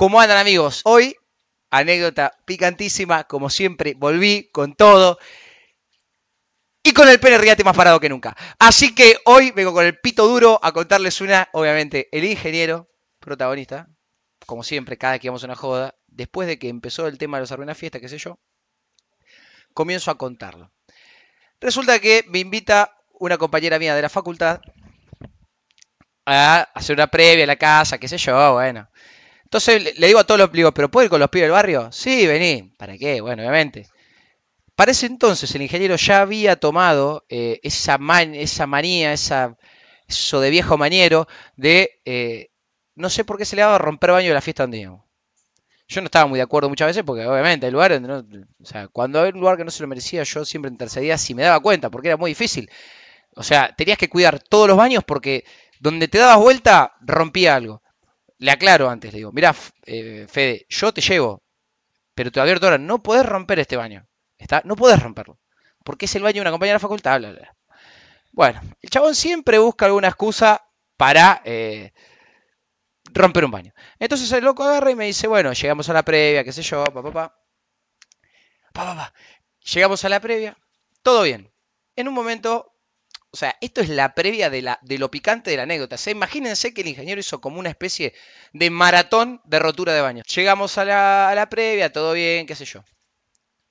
¿Cómo andan amigos? Hoy, anécdota picantísima, como siempre, volví con todo y con el pene riate más parado que nunca. Así que hoy vengo con el pito duro a contarles una, obviamente, el ingeniero, protagonista, como siempre, cada que vamos a una joda, después de que empezó el tema de los arruinas fiesta, qué sé yo, comienzo a contarlo. Resulta que me invita una compañera mía de la facultad a hacer una previa a la casa, qué sé yo, bueno. Entonces le digo a todos los, digo, ¿pero puedo ir con los pibes del barrio? Sí, vení. ¿Para qué? Bueno, obviamente. Para ese entonces el ingeniero ya había tomado eh, esa, manía, esa, eso de viejo maniero de, eh, no sé por qué se le daba a romper baño de la fiesta donde. Yo no estaba muy de acuerdo muchas veces porque obviamente el lugar, o sea, cuando había un lugar que no se lo merecía, yo siempre intercedía si me daba cuenta, porque era muy difícil. O sea, tenías que cuidar todos los baños porque donde te dabas vuelta rompía algo le aclaro antes, le digo, mira, eh, Fede, yo te llevo, pero te advierto ahora, no podés romper este baño. ¿Está? No podés romperlo. Porque es el baño de una compañera de la facultad. Bueno, el chabón siempre busca alguna excusa para eh, romper un baño. Entonces el loco agarra y me dice, bueno, llegamos a la previa, qué sé yo, papá, papá. Pa, pa, Llegamos a la previa, todo bien. En un momento o sea, esto es la previa de, la, de lo picante de la anécdota. O imagínense que el ingeniero hizo como una especie de maratón de rotura de baño. Llegamos a la, previa, todo bien, qué sé yo.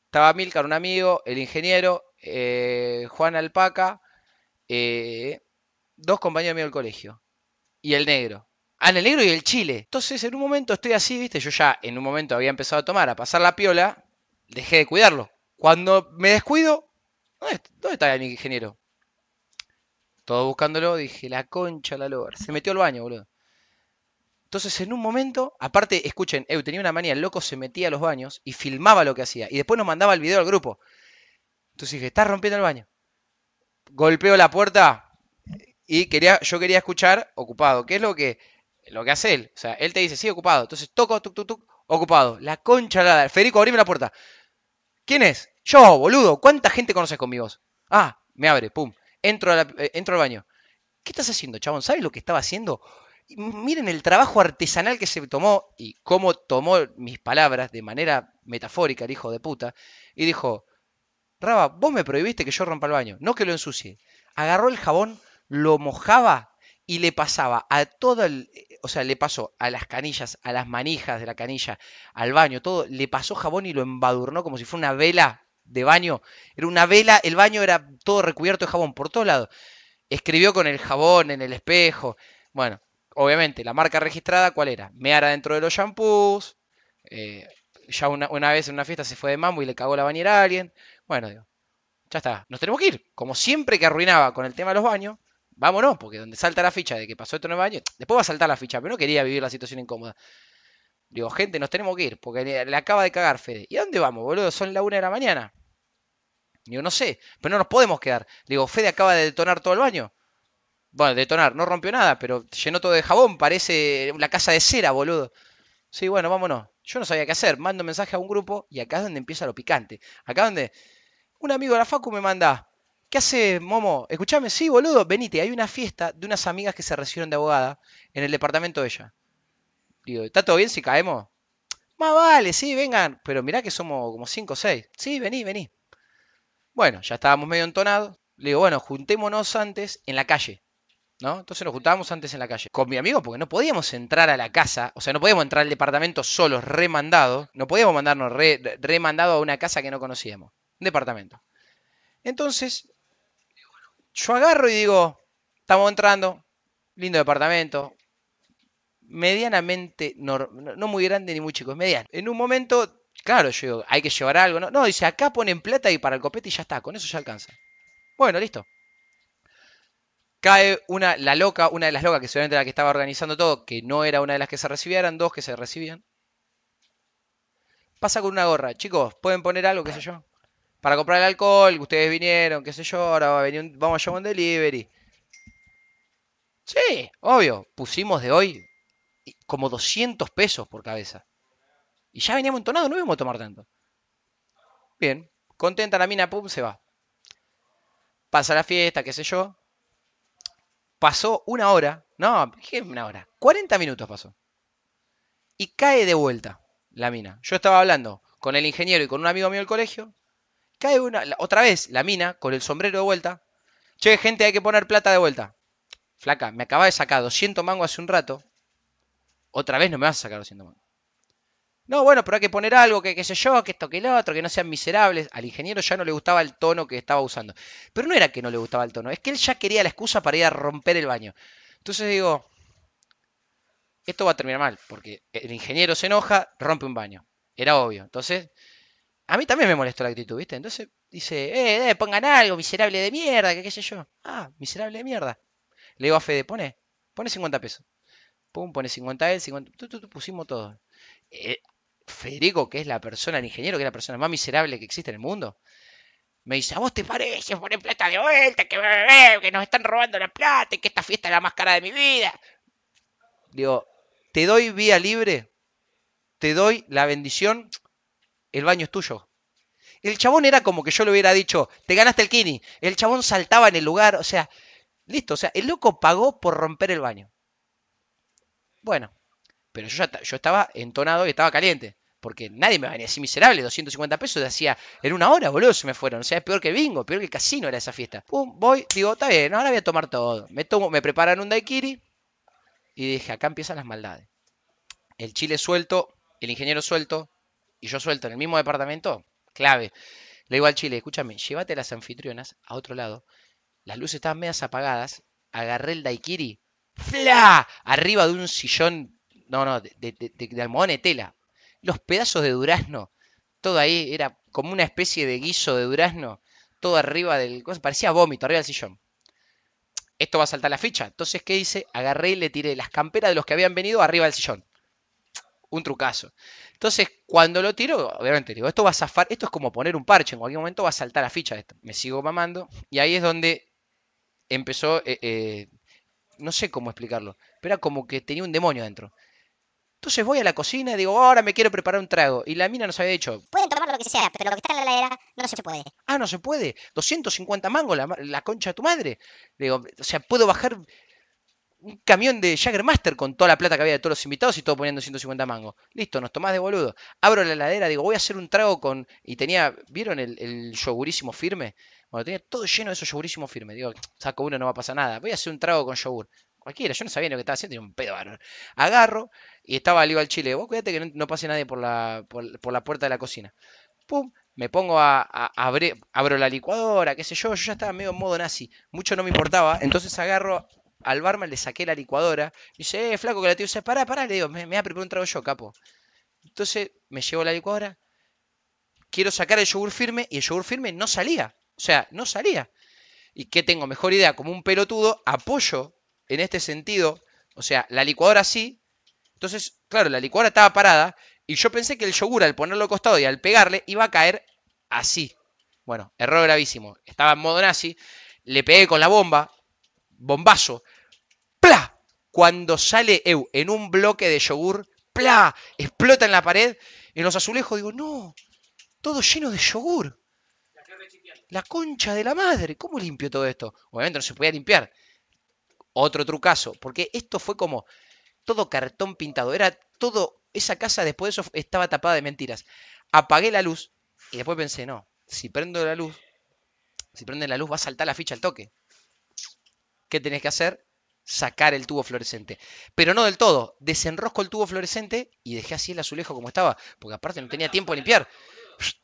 Estaba Milcar, un amigo, el ingeniero, eh, Juan Alpaca, eh, dos compañeros míos del colegio. Y el negro. Ah, el negro y el chile. Entonces, en un momento estoy así, viste, yo ya en un momento había empezado a tomar, a pasar la piola, dejé de cuidarlo. Cuando me descuido, ¿dónde, dónde está el ingeniero? Todo buscándolo, dije, la concha, la loba. Se metió al baño, boludo. Entonces, en un momento, aparte, escuchen, Eu tenía una manía, el loco se metía a los baños y filmaba lo que hacía. Y después nos mandaba el video al grupo. Entonces dije, estás rompiendo el baño. Golpeo la puerta y quería, yo quería escuchar ocupado. ¿Qué es lo que, lo que hace él? O sea, él te dice, sí, ocupado. Entonces toco, tuc, tuc, tuc, ocupado. La concha, la... Federico, abrime la puerta. ¿Quién es? Yo, boludo. ¿Cuánta gente conoces con mi voz? Ah, me abre, pum. Entro, eh, entro al baño. ¿Qué estás haciendo, chabón? ¿Sabes lo que estaba haciendo? Miren el trabajo artesanal que se tomó y cómo tomó mis palabras de manera metafórica el hijo de puta. Y dijo, Raba, vos me prohibiste que yo rompa el baño, no que lo ensucie. Agarró el jabón, lo mojaba y le pasaba a todo el... O sea, le pasó a las canillas, a las manijas de la canilla, al baño, todo. Le pasó jabón y lo embadurnó como si fuera una vela de baño. Era una vela, el baño era todo recubierto de jabón por todos lados. Escribió con el jabón en el espejo. Bueno, obviamente, la marca registrada, ¿cuál era? Meara dentro de los shampoos. Eh, ya una, vez en una fiesta se fue de mambo y le cagó la bañera a alguien. Bueno, digo, ya está, nos tenemos que ir. Como siempre que arruinaba con el tema de los baños, vámonos, porque donde salta la ficha de que pasó esto en el baño, después va a saltar la ficha, pero no quería vivir la situación incómoda. Digo, gente, nos tenemos que ir, porque le, acaba de cagar Fede. ¿Y a dónde vamos, boludo? Son la una de la mañana. Digo, no sé, pero no nos podemos quedar. Digo, Fede acaba de detonar todo el baño. Bueno, detonar, no rompió nada, pero llenó todo de jabón, parece la casa de cera, boludo. Sí, bueno, vámonos. Yo no sabía qué hacer. Mando mensaje a un grupo y acá es donde empieza lo picante. Acá donde un amigo de la Facu me manda, ¿qué hace, Momo? Escuchame, sí, boludo, venite. Hay una fiesta de unas amigas que se recibieron de abogada en el departamento de ella. Digo, ¿está todo bien si caemos? Más vale, sí, vengan. Pero mirá que somos como 5 o 6. Sí, vení, vení. Bueno, ya estábamos medio entonados. Le digo, bueno, juntémonos antes en la calle. ¿No? Entonces nos juntábamos antes en la calle. Con mi amigo, porque no podíamos entrar a la casa, o sea, no podíamos entrar al departamento solos, remandados. No podíamos mandarnos re, remandado a una casa que no conocíamos. Un departamento. Entonces, yo agarro y digo, estamos entrando, lindo departamento, medianamente, no, no muy grande ni muy chico, es mediano. En un momento Claro, yo digo, hay que llevar algo. No, no, dice, acá ponen plata y para el copete y ya está, con eso ya alcanza. Bueno, listo. Cae una, la loca, una de las locas, que seguramente era la que estaba organizando todo, que no era una de las que se recibieran, dos que se recibían. Pasa con una gorra. Chicos, ¿pueden poner algo, qué sé yo? Para comprar el alcohol, ustedes vinieron, qué sé yo, ahora va a venir vamos a llevar un delivery. Sí, obvio. Pusimos de hoy como 200 pesos por cabeza. Y ya veníamos entonados, no íbamos a tomar tanto. Bien, contenta la mina, pum, se va. Pasa la fiesta, qué sé yo. Pasó una hora, no, ¿qué una hora? 40 minutos pasó. Y cae de vuelta la mina. Yo estaba hablando con el ingeniero y con un amigo mío del colegio. Cae una, otra vez la mina con el sombrero de vuelta. Che, gente, hay que poner plata de vuelta. Flaca, me acaba de sacar 200 mangos hace un rato. Otra vez no me vas a sacar 200 mangos. No, bueno, pero hay que poner algo, que qué sé yo, que esto, que lo otro, que no sean miserables. Al ingeniero ya no le gustaba el tono que estaba usando. Pero no era que no le gustaba el tono, es que él ya quería la excusa para ir a romper el baño. Entonces digo, esto va a terminar mal, porque el ingeniero se enoja, rompe un baño. Era obvio. Entonces, a mí también me molestó la actitud, ¿viste? Entonces dice, eh, eh pongan algo, miserable de mierda, que qué sé yo. Ah, miserable de mierda. Le digo a Fede, pone, pone 50 pesos. Pum, pone 50 él, 50. pusimos todo. Eh, Federico, que es la persona, el ingeniero, que es la persona más miserable que existe en el mundo, me dice, ¿a vos te parece poner plata de vuelta? Que, que nos están robando la plata y que esta fiesta es la más cara de mi vida. Digo, te doy vía libre, te doy la bendición, el baño es tuyo. El chabón era como que yo le hubiera dicho, te ganaste el kini. El chabón saltaba en el lugar, o sea, listo, o sea, el loco pagó por romper el baño. Bueno, pero yo, ya, yo estaba entonado y estaba caliente. Porque nadie me venía así miserable, 250 pesos, hacía en una hora, boludo, se me fueron. O sea, es peor que bingo, peor que el casino era esa fiesta. Pum, voy, digo, está bien, ahora voy a tomar todo. Me tomo, me preparan un daiquiri y dije, acá empiezan las maldades. El chile suelto, el ingeniero suelto y yo suelto en el mismo departamento, clave. Le digo al chile, escúchame, llévate las anfitrionas a otro lado. Las luces estaban medias apagadas. Agarré el daiquiri, ¡fla! Arriba de un sillón no, no, de, de, de tela. Los pedazos de durazno, todo ahí, era como una especie de guiso de durazno, todo arriba del... Parecía vómito, arriba del sillón. Esto va a saltar la ficha. Entonces, ¿qué hice? Agarré y le tiré las camperas de los que habían venido arriba del sillón. Un trucazo. Entonces, cuando lo tiro, obviamente digo, esto va a zafar, esto es como poner un parche, en cualquier momento va a saltar la ficha esto. Me sigo mamando y ahí es donde empezó, eh, eh, no sé cómo explicarlo, pero era como que tenía un demonio dentro. Entonces voy a la cocina y digo, ahora me quiero preparar un trago. Y la mina nos había dicho, pueden tomar lo que sea, pero lo que está en la heladera no se puede. Ah, no se puede. 250 mangos la, concha de tu madre. digo, o sea, puedo bajar un camión de Jaggermaster con toda la plata que había de todos los invitados y todo poniendo 150 mangos. Listo, nos tomás de boludo. Abro la heladera, digo, voy a hacer un trago con... Y tenía, ¿vieron el, el yogurísimo firme? Bueno, tenía todo lleno de esos yogurísimos firmes. Digo, saco uno, no va a pasar nada. Voy a hacer un trago con yogur. Cualquiera, yo no sabía lo que estaba haciendo, tenía un pedo bárbaro. Agarro y estaba al al chile. Vos cuídate que no, pase nadie por la, por, la puerta de la cocina. Pum, me pongo a, abrir, abro la licuadora, qué sé yo, yo ya estaba medio en modo nazi, mucho no me importaba, entonces agarro al barman, le saqué la licuadora, y dice, eh, flaco, que la tío dice, pará, pará, le digo, me, me voy a preparar un trago yo, capo. Entonces me llevo la licuadora, quiero sacar el yogur firme, y el yogur firme no salía, o sea, no salía. ¿Y qué tengo? Mejor idea, como un pelotudo, apoyo en este sentido, o sea, la licuadora sí, entonces, claro, la licuadora estaba parada y yo pensé que el yogur al ponerlo al costado y al pegarle iba a caer así. Bueno, error gravísimo. Estaba en modo nazi, le pegué con la bomba, bombazo, ¡pla! Cuando sale Eu en un bloque de yogur, ¡pla! Explota en la pared, en los azulejos, digo, no, todo lleno de yogur. La concha de la madre, ¿cómo limpio todo esto? Obviamente no se podía limpiar. Otro trucazo, porque esto fue como todo cartón pintado, era todo, esa casa después de eso estaba tapada de mentiras. Apagué la luz y después pensé, no, si prendo la luz, si prende la luz va a saltar la ficha al toque. ¿Qué tenés que hacer? Sacar el tubo fluorescente. Pero no del todo. Desenrosco el tubo fluorescente y dejé así el azulejo como estaba. Porque aparte no tenía tiempo de limpiar.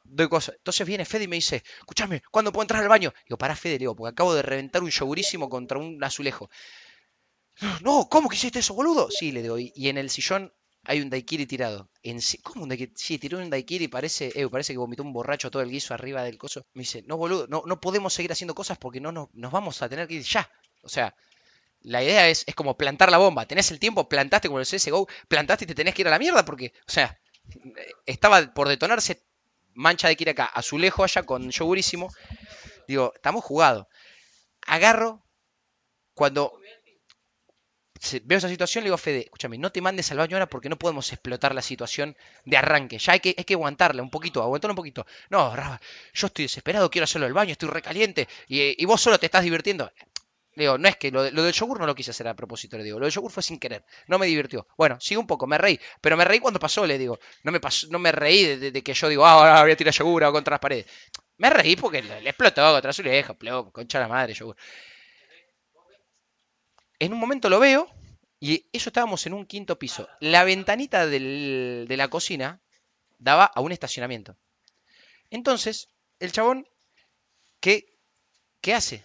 Doy cosas. Entonces viene Fede y me dice, escúchame, ¿cuándo puedo entrar al baño? Digo, pará Fede, digo, porque acabo de reventar un yogurísimo contra un azulejo. No, ¿cómo que hiciste eso, boludo? Sí, le digo, y, en el sillón hay un daiquiri tirado. En, ¿Cómo un daiquiri? Sí, tiró un daiquiri y parece, eh, parece que vomitó un borracho todo el guiso arriba del coso. Me dice, no, boludo, no, no podemos seguir haciendo cosas porque no, no nos vamos a tener que ir ya. O sea, la idea es, es como plantar la bomba. Tenés el tiempo, plantaste como el CSGO, plantaste y te tenés que ir a la mierda porque, o sea, estaba por detonarse mancha de Kiraka, azulejo allá con yogurísimo. Digo, estamos jugados. Agarro, cuando veo esa situación, le digo a Fede, escúchame, no te mandes al baño ahora porque no podemos explotar la situación de arranque. Ya hay que, hay que aguantarla un poquito, aguantarla un poquito. No, yo estoy desesperado, quiero hacerlo del baño, estoy recaliente y, y vos solo te estás divirtiendo. Le digo, no es que lo, lo del yogur no lo quise hacer a propósito, le digo. Lo del yogur fue sin querer. No me divirtió. Bueno, sí un poco, me reí. Pero me reí cuando pasó, le digo. No me, pasó, no me reí de, que yo digo, ah, ahora voy a tirar yogur contra las paredes. Me reí porque le, le explotó contra su oreja, concha la madre, yogur. En un momento lo veo y eso estábamos en un quinto piso. La ventanita de la cocina daba a un estacionamiento. Entonces, el chabón, ¿qué, ¿qué hace?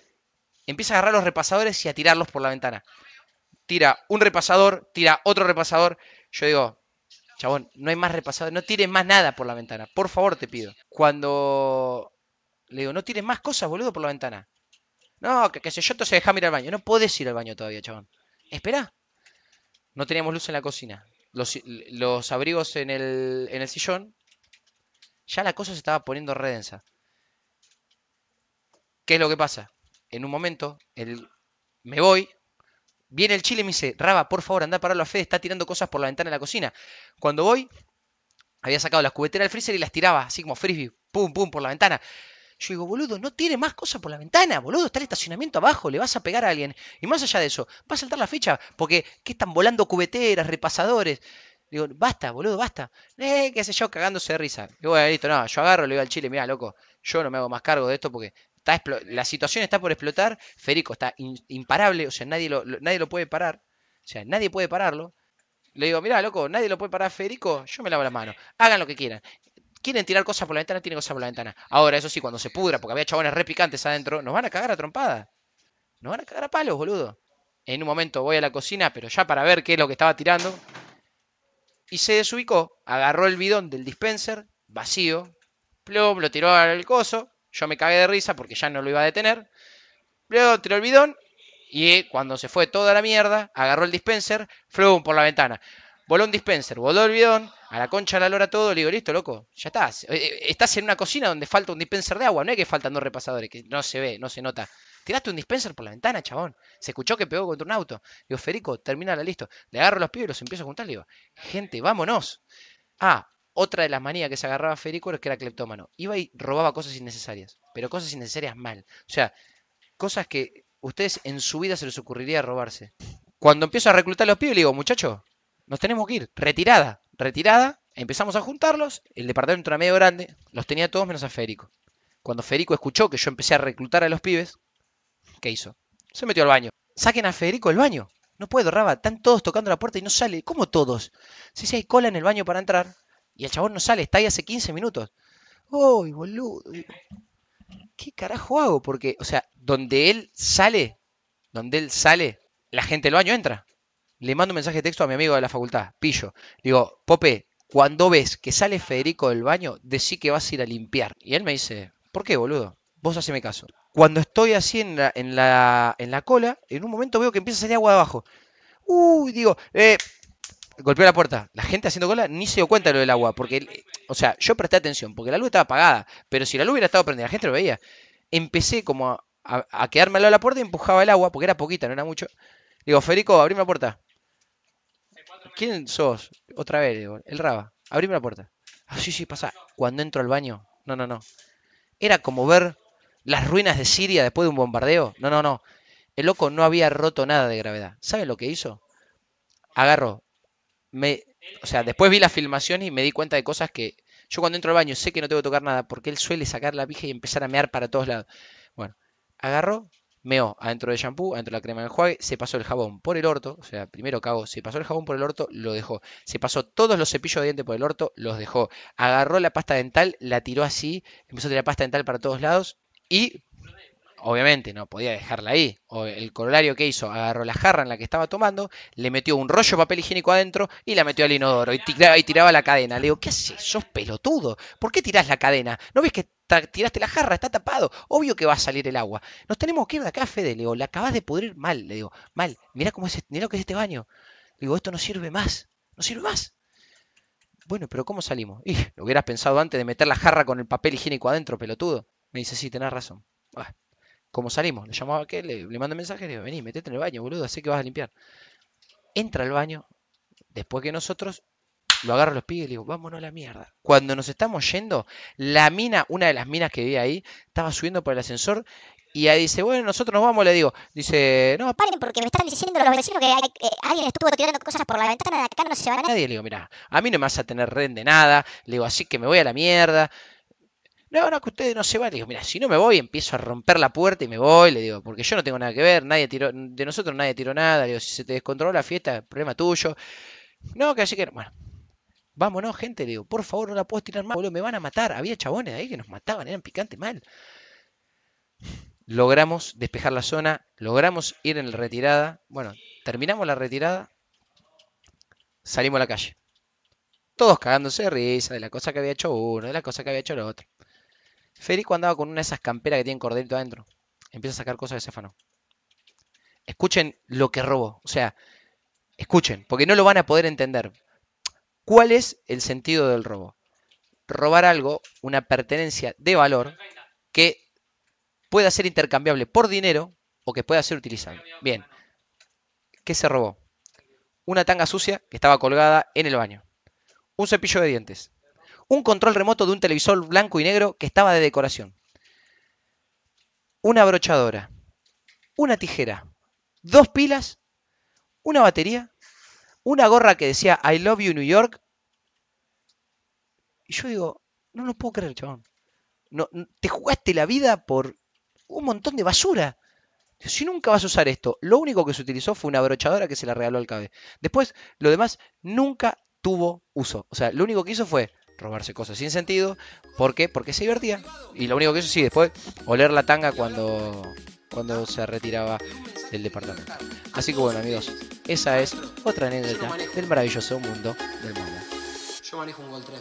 Empieza a agarrar los repasadores y a tirarlos por la ventana. Tira un repasador, tira otro repasador. Yo digo, chabón, no hay más repasadores, no tires más nada por la ventana. Por favor, te pido. Cuando le digo, no tires más cosas, boludo, por la ventana. No, que qué sé yo, entonces deja ir al baño. No podés ir al baño todavía, chabón. Espera. No teníamos luz en la cocina. Los, los abrigos en el, en el sillón. Ya la cosa se estaba poniendo redensa. ¿Qué es lo que pasa? En un momento, el, me voy. Viene el chile y me dice, Raba, por favor, anda a pararlo a Fede, está tirando cosas por la ventana de la cocina. Cuando voy, había sacado las cubeteras del freezer y las tiraba, así como frisbee, pum, pum, por la ventana. Yo digo, boludo, no tire más cosas por la ventana, boludo, está el estacionamiento abajo, le vas a pegar a alguien. Y más allá de eso, va a saltar la ficha, porque ¿qué están volando cubeteras, repasadores? Digo, basta, boludo, basta. Eh, qué sé yo, cagándose de risa. Digo, bueno, listo, no, yo agarro, le digo al chile, mira, loco, yo no me hago más cargo de esto porque está la situación está por explotar, Federico está imparable, o sea, nadie lo, nadie lo puede parar, o sea, nadie puede pararlo. Le digo, mira, loco, nadie lo puede parar Federico, yo me lavo las manos, hagan lo que quieran. Quieren tirar cosas por la ventana, tienen cosas por la ventana. Ahora, eso sí, cuando se pudra, porque había chabones re picantes adentro, nos van a cagar a trompada. Nos van a cagar a palos, boludo. En un momento voy a la cocina, pero ya para ver qué es lo que estaba tirando. Y se desubicó, agarró el bidón del dispenser, vacío, plum, lo tiró al coso. Yo me cagué de risa porque ya no lo iba a detener. Luego tiró el bidón y cuando se fue toda la mierda, agarró el dispenser, flum por la ventana. Voló un dispenser, voló el bidón, a la concha la lora todo, le digo, listo, loco, ya estás. Eh, eh, Estás en una cocina donde falta un dispenser de agua, no es que faltan dos repasadores, que no se ve, no se nota. Tiraste un dispenser por la ventana, chabón. Se escuchó que pegó contra un auto. Digo, Federico, terminala, listo. Le agarro los pibes y los empiezo a juntar. Le digo, gente, vámonos. Ah, otra de las manías que se agarraba Federico es que era cleptómano. Iba y robaba cosas innecesarias, pero cosas innecesarias mal. O sea, cosas que ustedes en su vida se les ocurriría robarse. Cuando empiezo a reclutar a los pibes, le digo, muchachos, nos tenemos que ir. Retirada, retirada. Empezamos a juntarlos. El departamento era medio grande. Los tenía todos menos a Federico. Cuando Federico escuchó que yo empecé a reclutar a los pibes, ¿qué hizo? Se metió al baño. Saquen a Federico del baño. No puedo, Raba. Están todos tocando la puerta y no sale. ¿Cómo todos? Sí, hay cola en el baño para entrar. Y el chabón no sale. Está ahí hace 15 minutos. ¡Uy, boludo! ¿Qué carajo hago? Porque, o sea, donde él sale, donde él sale, la gente del baño entra. Le mando un mensaje de texto a mi amigo de la facultad, Pillo. Digo, Pope, cuando ves que sale Federico del baño, decí que vas a ir a limpiar. Y él me dice, ¿por qué, boludo? Vos haceme caso. Cuando estoy así en la, en la, cola, en un momento veo que empieza a salir agua abajo. Uy, digo, eh, golpeó la puerta. La gente haciendo cola ni se dio cuenta de lo del agua, porque, o sea, yo presté atención, porque la luz estaba apagada, pero si la luz hubiera estado prendida, la gente lo veía. Empecé como a, a- a quedarme al lado de la puerta y empujaba el agua, porque era poquita, no era mucho. Digo, Federico, abrime la puerta. ¿Quién sos? Otra vez, el Raba. Abrime la puerta. Ah, sí, sí, pasa. Cuando entro al baño, no, no, no. Era como ver las ruinas de Siria después de un bombardeo. No, no, no. El loco no había roto nada de gravedad. ¿Saben lo que hizo? Agarró. Me, o sea, después vi la filmación y me di cuenta de cosas que yo cuando entro al baño sé que no tengo que tocar nada porque él suele sacar la pija y empezar a mear para todos lados. Bueno, agarró, meó adentro del shampoo, adentro de la crema de enjuague, se pasó el jabón por el orto, o sea, primero cagó, se pasó el jabón por el orto, lo dejó. Se pasó todos los cepillos de dientes por el orto, los dejó. Agarró la pasta dental, la tiró así, empezó a tirar pasta dental para todos lados y obviamente no podía dejarla ahí. O el corolario que hizo, agarró la jarra en la que estaba tomando, le metió un rollo de papel higiénico adentro y la metió al inodoro y tiraba, y tiraba la cadena. Le digo, ¿qué haces? ¿Sos pelotudo? ¿Por qué tirás la cadena? ¿No ves que tiraste la jarra? Está tapado. Obvio que va a salir el agua. Nos tenemos que ir de acá, Fede. Le digo, la acabas de pudrir mal. Le digo, mal. Mirá cómo es, este- mirá lo que es este baño. Le digo, esto no sirve más. No sirve más. Bueno, pero ¿cómo salimos? Y lo hubieras pensado antes de meter la jarra con el papel higiénico adentro, pelotudo. Me dice, sí, tenés razón. Ah, ¿Cómo salimos? Le llamaba a aquel, le, le mando mensaje, le digo, vení, metete en el baño, boludo, sé que vas a limpiar. Entra al baño, después que nosotros, lo agarro a los pibes y le digo, vámonos a la mierda. Cuando nos estamos yendo, la mina, una de las minas que vi ahí, estaba subiendo por el ascensor Y ahí dice, bueno, nosotros nos vamos, le digo. Dice, no, Paren porque me están diciendo los vecinos que hay- eh, alguien estuvo tirando cosas por la ventana de acá, no se va a nadie. Le digo, mira, a mí no me vas a tener ren de nada. Le digo, así que me voy a la mierda. No, no, que ustedes no se van. Le digo, mira, si no me voy, empiezo a romper la puerta y me voy. Le digo, porque yo no tengo nada que ver. Nadie tiró, de nosotros nadie tiró nada. Le digo, si se te descontroló la fiesta, problema tuyo. No, que así que, bueno. Vámonos, gente, le digo, por favor, no la puedes tirar más, boludo, me van a matar. Había chabones ahí que nos mataban, eran picantes mal. Logramos despejar la zona, logramos ir en la retirada. Bueno, terminamos la retirada, salimos a la calle. Todos cagándose de risa de la cosa que había hecho uno, de la cosa que había hecho el otro. Federico andaba con una de esas camperas que tienen cordelito adentro. Empieza a sacar cosas de Céfano. Escuchen lo que robó. O sea, escuchen, porque no lo van a poder entender. ¿Cuál es el sentido del robo? Robar algo, una pertenencia de valor que pueda ser intercambiable por dinero o que pueda ser utilizable. Bien. ¿Qué se robó? Una tanga sucia que estaba colgada en el baño. Un cepillo de dientes. Un control remoto de un televisor blanco y negro que estaba de decoración. Una brochadora. Una tijera. Dos pilas. Una batería. Una gorra que decía I love you New York. Y yo digo, no lo puedo creer, chabón. No, te jugaste la vida por un montón de basura. Si nunca vas a usar esto, lo único que se utilizó fue una brochadora que se la regaló al cabe. Después, lo demás nunca tuvo uso. O sea, lo único que hizo fue robarse cosas sin sentido. ¿Por qué? Porque se divertía. Y lo único que hizo, sí, después, oler la tanga cuando, cuando se retiraba del departamento. Así que bueno, amigos, esa es otra anécdota del maravilloso mundo del mundo. Yo manejo un Gol Tren.